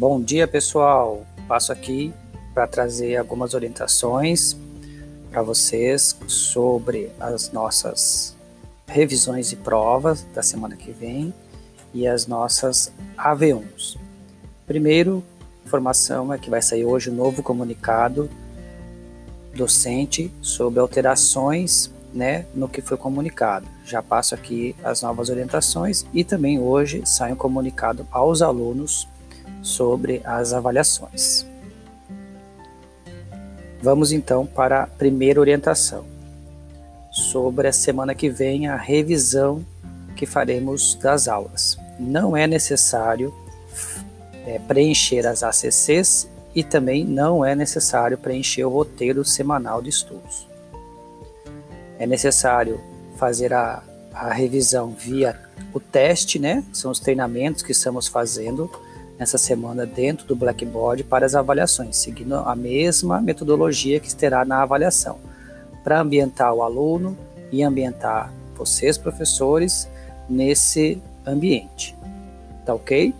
Bom dia, pessoal. Passo aqui para trazer algumas orientações para vocês sobre as nossas revisões e provas da semana que vem e as nossas AV1s. Primeiro, informação é que vai sair hoje um novo comunicado docente sobre alterações né, no que foi comunicado. Já passo aqui as novas orientações e também hoje sai um comunicado aos alunos sobre as avaliações. Vamos então para a primeira orientação, sobre a semana que vem a revisão que faremos das aulas. Não é necessário é, preencher as ACCs e também não é necessário preencher o roteiro semanal de estudos. É necessário fazer a, a revisão via o teste, né? São os treinamentos que estamos fazendo nessa semana dentro do Blackboard para as avaliações, seguindo a mesma metodologia que terá na avaliação, para ambientar o aluno e ambientar vocês, professores, nesse ambiente. Tá ok?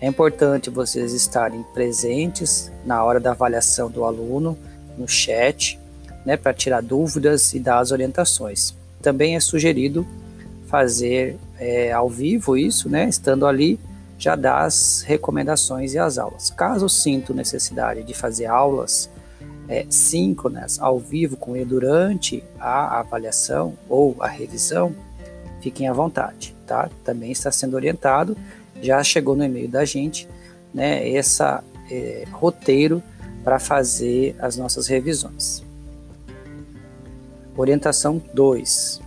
É importante vocês estarem presentes na hora da avaliação do aluno, no chat, né, para tirar dúvidas e dar as orientações. Também é sugerido fazer é, ao vivo isso, né, estando ali, já dá as recomendações e as aulas. Caso sinto necessidade de fazer aulas é, síncronas ao vivo com ele durante a avaliação ou a revisão, fiquem à vontade, tá? Também está sendo orientado já chegou no e-mail da gente, né, esse é, roteiro para fazer as nossas revisões. Orientação 2.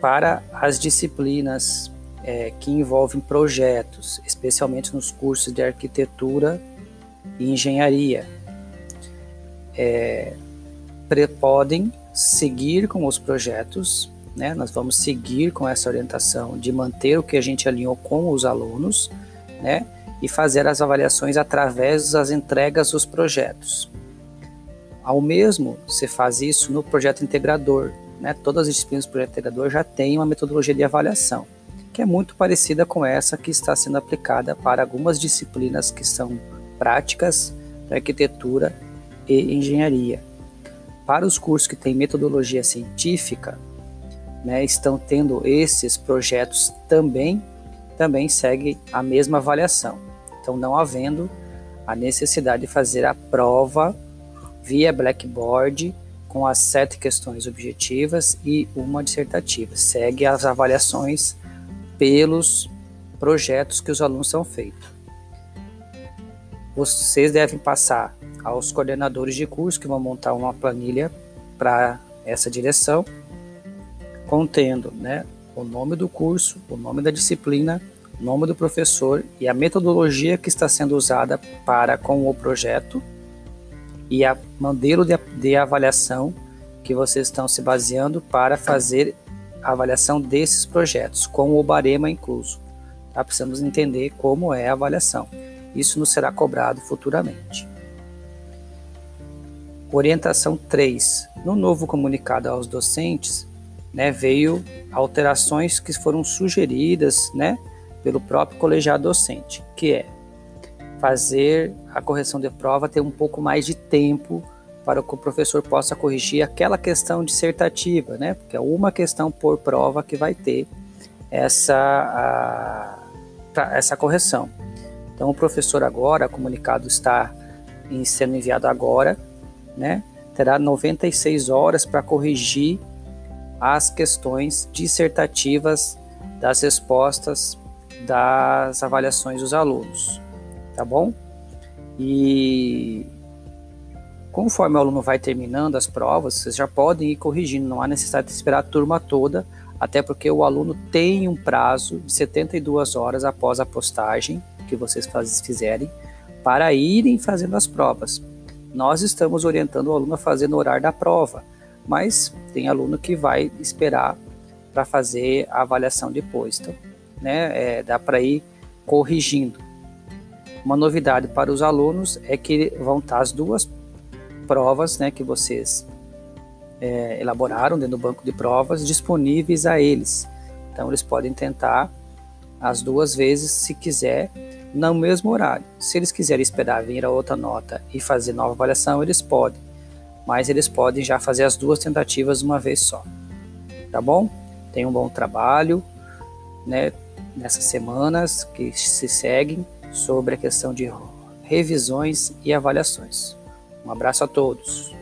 Para as disciplinas é, que envolvem projetos, especialmente nos cursos de arquitetura e engenharia, é, podem seguir com os projetos né? Nós vamos seguir com essa orientação de manter o que a gente alinhou com os alunos, né? E fazer as avaliações através das entregas dos projetos. Ao mesmo, você faz isso no projeto integrador, né? Todas as disciplinas do projeto integrador já têm uma metodologia de avaliação, que é muito parecida com essa que está sendo aplicada para algumas disciplinas que são práticas da arquitetura e engenharia. Para os cursos que têm metodologia científica, né, estão tendo esses projetos também, também segue a mesma avaliação. Então, não havendo a necessidade de fazer a prova via Blackboard com as sete questões objetivas e uma dissertativa. Segue as avaliações pelos projetos que os alunos são feitos. Vocês devem passar aos coordenadores de curso que vão montar uma planilha para essa direção contendo né, o nome do curso, o nome da disciplina, o nome do professor e a metodologia que está sendo usada para com o projeto e a modelo de, de avaliação que vocês estão se baseando para fazer a avaliação desses projetos, com o barema incluso. Tá? Precisamos entender como é a avaliação. Isso nos será cobrado futuramente. Orientação 3. No novo comunicado aos docentes, né, veio alterações que foram sugeridas né, pelo próprio colegiado docente, que é fazer a correção de prova ter um pouco mais de tempo para que o professor possa corrigir aquela questão dissertativa, né? Porque é uma questão por prova que vai ter essa, a, essa correção. Então, o professor agora, o comunicado está sendo enviado agora, né? Terá 96 horas para corrigir as questões dissertativas das respostas das avaliações dos alunos, tá bom? E conforme o aluno vai terminando as provas, vocês já podem ir corrigindo, não há necessidade de esperar a turma toda, até porque o aluno tem um prazo de 72 horas após a postagem que vocês fizerem para irem fazendo as provas. Nós estamos orientando o aluno a fazer no horário da prova, mas tem aluno que vai esperar para fazer a avaliação depois. Então, né, é, dá para ir corrigindo. Uma novidade para os alunos é que vão estar as duas provas né, que vocês é, elaboraram dentro do banco de provas disponíveis a eles. Então, eles podem tentar as duas vezes se quiser no mesmo horário. Se eles quiserem esperar vir a outra nota e fazer nova avaliação, eles podem, mas eles podem já fazer as duas tentativas uma vez só. Tá bom? Tenham um bom trabalho, né, nessas semanas que se seguem sobre a questão de revisões e avaliações. Um abraço a todos.